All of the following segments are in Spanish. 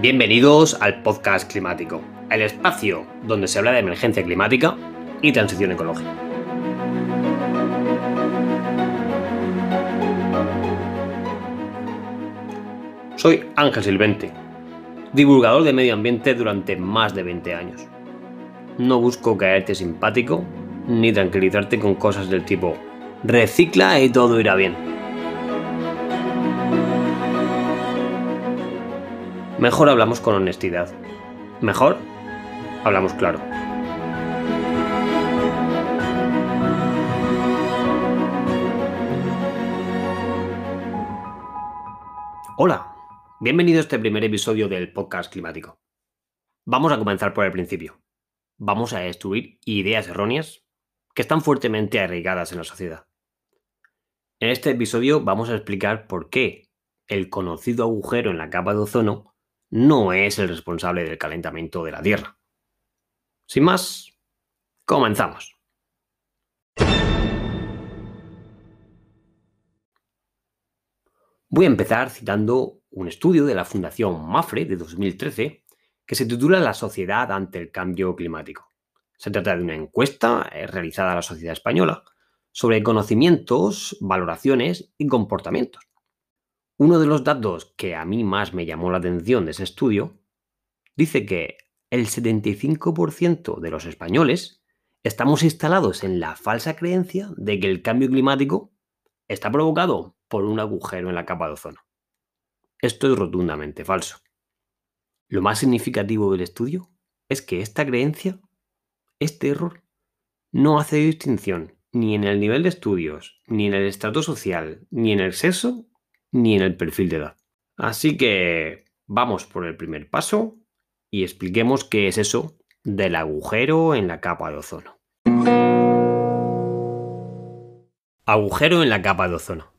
Bienvenidos al podcast climático, el espacio donde se habla de emergencia climática y transición ecológica. Soy Ángel Silvente, divulgador de medio ambiente durante más de 20 años. No busco caerte simpático ni tranquilizarte con cosas del tipo recicla y todo irá bien. Mejor hablamos con honestidad. Mejor hablamos claro. Hola, bienvenido a este primer episodio del podcast climático. Vamos a comenzar por el principio. Vamos a destruir ideas erróneas que están fuertemente arraigadas en la sociedad. En este episodio vamos a explicar por qué el conocido agujero en la capa de ozono no es el responsable del calentamiento de la Tierra. Sin más, comenzamos. Voy a empezar citando un estudio de la Fundación Mafre de 2013 que se titula La sociedad ante el cambio climático. Se trata de una encuesta eh, realizada a la sociedad española sobre conocimientos, valoraciones y comportamientos. Uno de los datos que a mí más me llamó la atención de ese estudio dice que el 75% de los españoles estamos instalados en la falsa creencia de que el cambio climático está provocado por un agujero en la capa de ozono. Esto es rotundamente falso. Lo más significativo del estudio es que esta creencia, este error, no hace distinción ni en el nivel de estudios, ni en el estrato social, ni en el sexo ni en el perfil de edad. Así que vamos por el primer paso y expliquemos qué es eso del agujero en la capa de ozono. Agujero en la capa de ozono.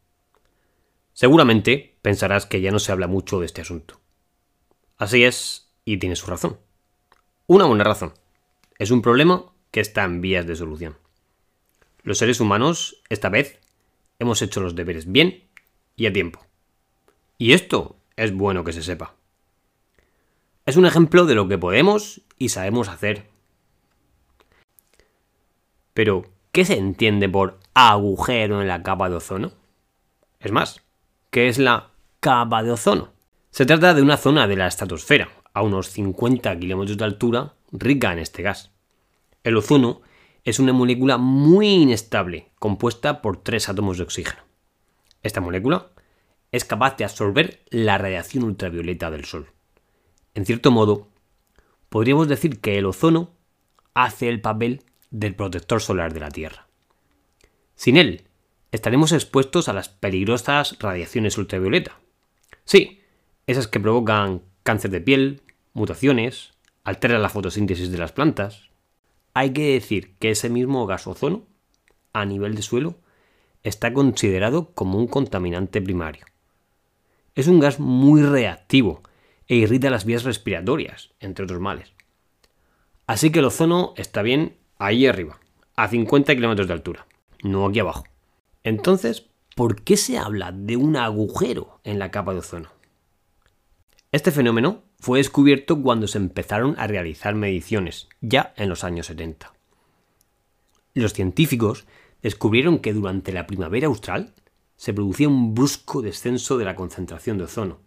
Seguramente pensarás que ya no se habla mucho de este asunto. Así es, y tiene su razón. Una buena razón. Es un problema que está en vías de solución. Los seres humanos, esta vez, hemos hecho los deberes bien y a tiempo. Y esto es bueno que se sepa. Es un ejemplo de lo que podemos y sabemos hacer. Pero, ¿qué se entiende por agujero en la capa de ozono? Es más, ¿qué es la capa de ozono? Se trata de una zona de la estratosfera, a unos 50 kilómetros de altura, rica en este gas. El ozono es una molécula muy inestable, compuesta por tres átomos de oxígeno. Esta molécula es capaz de absorber la radiación ultravioleta del Sol. En cierto modo, podríamos decir que el ozono hace el papel del protector solar de la Tierra. Sin él, estaremos expuestos a las peligrosas radiaciones ultravioleta. Sí, esas que provocan cáncer de piel, mutaciones, alteran la fotosíntesis de las plantas. Hay que decir que ese mismo gas ozono, a nivel de suelo, está considerado como un contaminante primario. Es un gas muy reactivo e irrita las vías respiratorias, entre otros males. Así que el ozono está bien ahí arriba, a 50 kilómetros de altura, no aquí abajo. Entonces, ¿por qué se habla de un agujero en la capa de ozono? Este fenómeno fue descubierto cuando se empezaron a realizar mediciones, ya en los años 70. Los científicos descubrieron que durante la primavera austral se producía un brusco descenso de la concentración de ozono,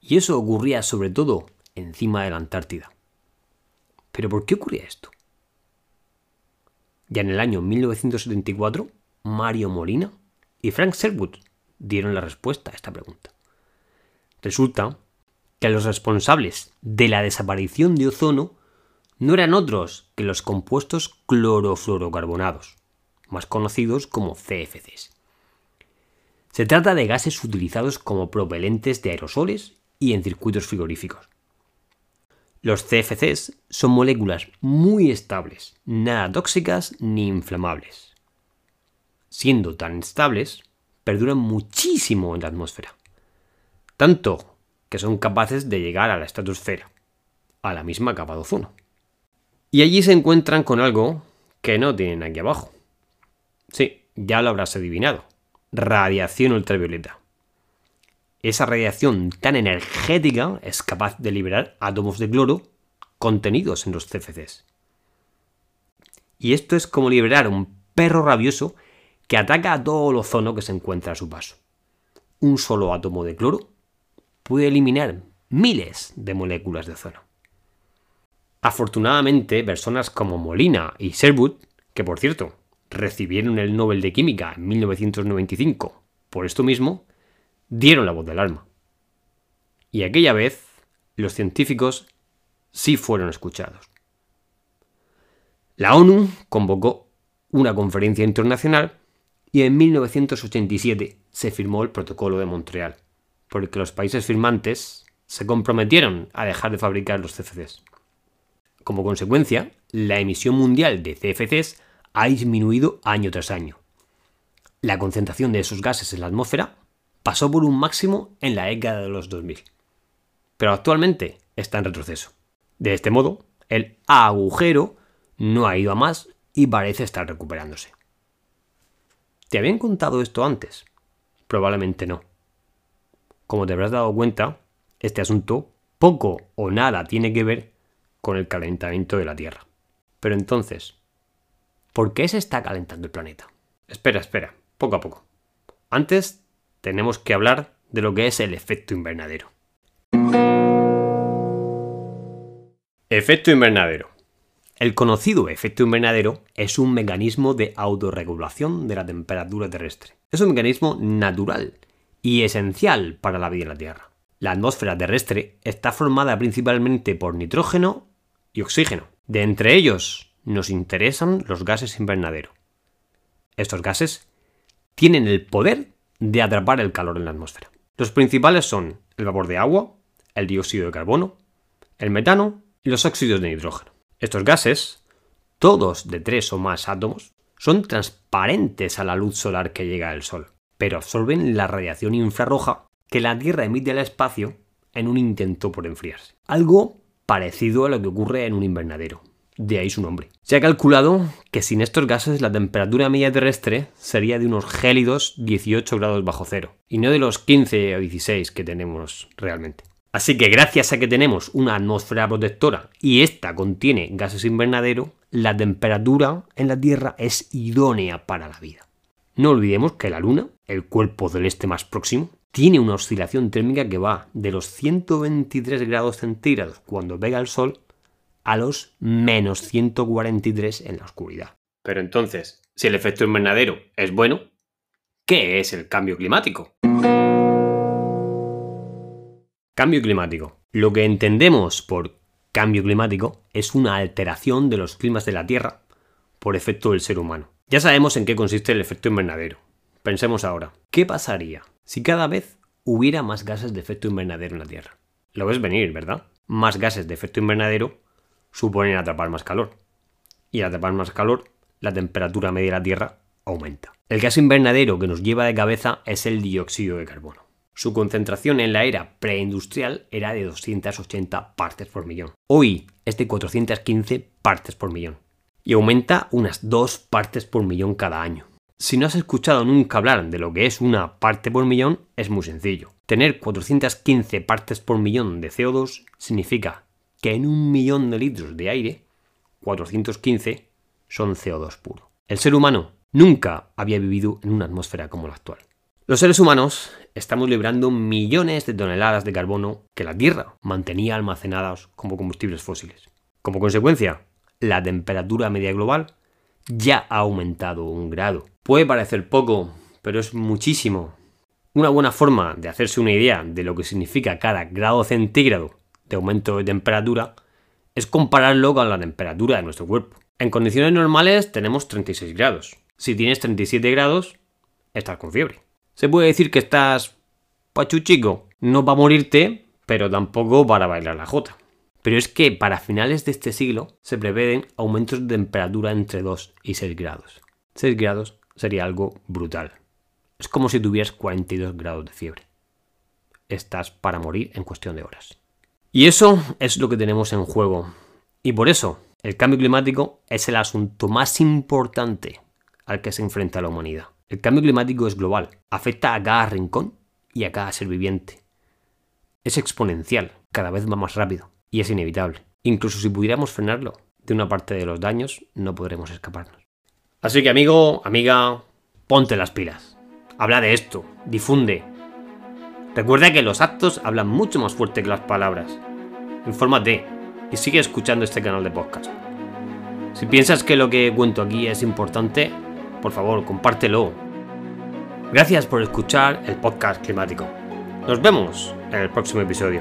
y eso ocurría sobre todo encima de la Antártida. ¿Pero por qué ocurría esto? Ya en el año 1974, Mario Molina y Frank Sherwood dieron la respuesta a esta pregunta. Resulta que los responsables de la desaparición de ozono no eran otros que los compuestos clorofluorocarbonados, más conocidos como CFCs. Se trata de gases utilizados como propelentes de aerosoles y en circuitos frigoríficos. Los CFCs son moléculas muy estables, nada tóxicas ni inflamables. Siendo tan estables, perduran muchísimo en la atmósfera. Tanto que son capaces de llegar a la estratosfera, a la misma capa de ozono. Y allí se encuentran con algo que no tienen aquí abajo. Sí, ya lo habrás adivinado. Radiación ultravioleta. esa radiación tan energética es capaz de liberar átomos de cloro contenidos en los CFCs. Y esto es como liberar un perro rabioso que ataca a todo el ozono que se encuentra a su paso. Un solo átomo de cloro puede eliminar miles de moléculas de ozono. Afortunadamente, personas como Molina y Sherwood, que por cierto recibieron el Nobel de Química en 1995 por esto mismo, dieron la voz del alma. Y aquella vez los científicos sí fueron escuchados. La ONU convocó una conferencia internacional y en 1987 se firmó el Protocolo de Montreal, por el que los países firmantes se comprometieron a dejar de fabricar los CFCs. Como consecuencia, la emisión mundial de CFCs ha disminuido año tras año. La concentración de esos gases en la atmósfera pasó por un máximo en la década de los 2000, pero actualmente está en retroceso. De este modo, el agujero no ha ido a más y parece estar recuperándose. ¿Te habían contado esto antes? Probablemente no. Como te habrás dado cuenta, este asunto poco o nada tiene que ver con el calentamiento de la Tierra. Pero entonces, ¿por qué se está calentando el planeta? Espera, espera, poco a poco. Antes tenemos que hablar de lo que es el efecto invernadero. Efecto invernadero. El conocido efecto invernadero es un mecanismo de autorregulación de la temperatura terrestre. Es un mecanismo natural y esencial para la vida en la Tierra. La atmósfera terrestre está formada principalmente por nitrógeno y oxígeno. De entre ellos nos interesan los gases invernadero. Estos gases tienen el poder de atrapar el calor en la atmósfera. Los principales son el vapor de agua, el dióxido de carbono, el metano y los óxidos de nitrógeno. Estos gases, todos de tres o más átomos, son transparentes a la luz solar que llega del Sol, pero absorben la radiación infrarroja que la Tierra emite al espacio en un intento por enfriarse. Algo parecido a lo que ocurre en un invernadero. De ahí su nombre. Se ha calculado que sin estos gases la temperatura media terrestre sería de unos gélidos 18 grados bajo cero, y no de los 15 o 16 que tenemos realmente. Así que gracias a que tenemos una atmósfera protectora y esta contiene gases invernadero, la temperatura en la Tierra es idónea para la vida. No olvidemos que la Luna, el cuerpo del este más próximo, tiene una oscilación térmica que va de los 123 grados centígrados cuando pega el Sol a los menos 143 en la oscuridad. Pero entonces, si el efecto invernadero es bueno, ¿qué es el cambio climático? Cambio climático. Lo que entendemos por cambio climático es una alteración de los climas de la Tierra por efecto del ser humano. Ya sabemos en qué consiste el efecto invernadero. Pensemos ahora, ¿qué pasaría si cada vez hubiera más gases de efecto invernadero en la Tierra? Lo ves venir, ¿verdad? Más gases de efecto invernadero suponen atrapar más calor. Y al atrapar más calor, la temperatura media de la Tierra aumenta. El gas invernadero que nos lleva de cabeza es el dióxido de carbono. Su concentración en la era preindustrial era de 280 partes por millón. Hoy es de 415 partes por millón. Y aumenta unas 2 partes por millón cada año. Si no has escuchado nunca hablar de lo que es una parte por millón, es muy sencillo. Tener 415 partes por millón de CO2 significa que en un millón de litros de aire, 415 son CO2 puro. El ser humano nunca había vivido en una atmósfera como la actual. Los seres humanos estamos librando millones de toneladas de carbono que la Tierra mantenía almacenadas como combustibles fósiles. Como consecuencia, la temperatura media global ya ha aumentado un grado. Puede parecer poco, pero es muchísimo. Una buena forma de hacerse una idea de lo que significa cada grado centígrado de aumento de temperatura es compararlo con la temperatura de nuestro cuerpo. En condiciones normales tenemos 36 grados. Si tienes 37 grados, estás con fiebre. Se puede decir que estás pachuchico, no para morirte, pero tampoco para bailar la jota. Pero es que para finales de este siglo se prevén aumentos de temperatura entre 2 y 6 grados. 6 grados sería algo brutal. Es como si tuvieras 42 grados de fiebre. Estás para morir en cuestión de horas. Y eso es lo que tenemos en juego. Y por eso, el cambio climático es el asunto más importante al que se enfrenta la humanidad. El cambio climático es global, afecta a cada rincón y a cada ser viviente. Es exponencial, cada vez va más rápido, y es inevitable. Incluso si pudiéramos frenarlo, de una parte de los daños no podremos escaparnos. Así que amigo, amiga, ponte las pilas. Habla de esto, difunde. Recuerda que los actos hablan mucho más fuerte que las palabras. Infórmate y sigue escuchando este canal de podcast. Si piensas que lo que cuento aquí es importante, por favor, compártelo. Gracias por escuchar el podcast climático. Nos vemos en el próximo episodio.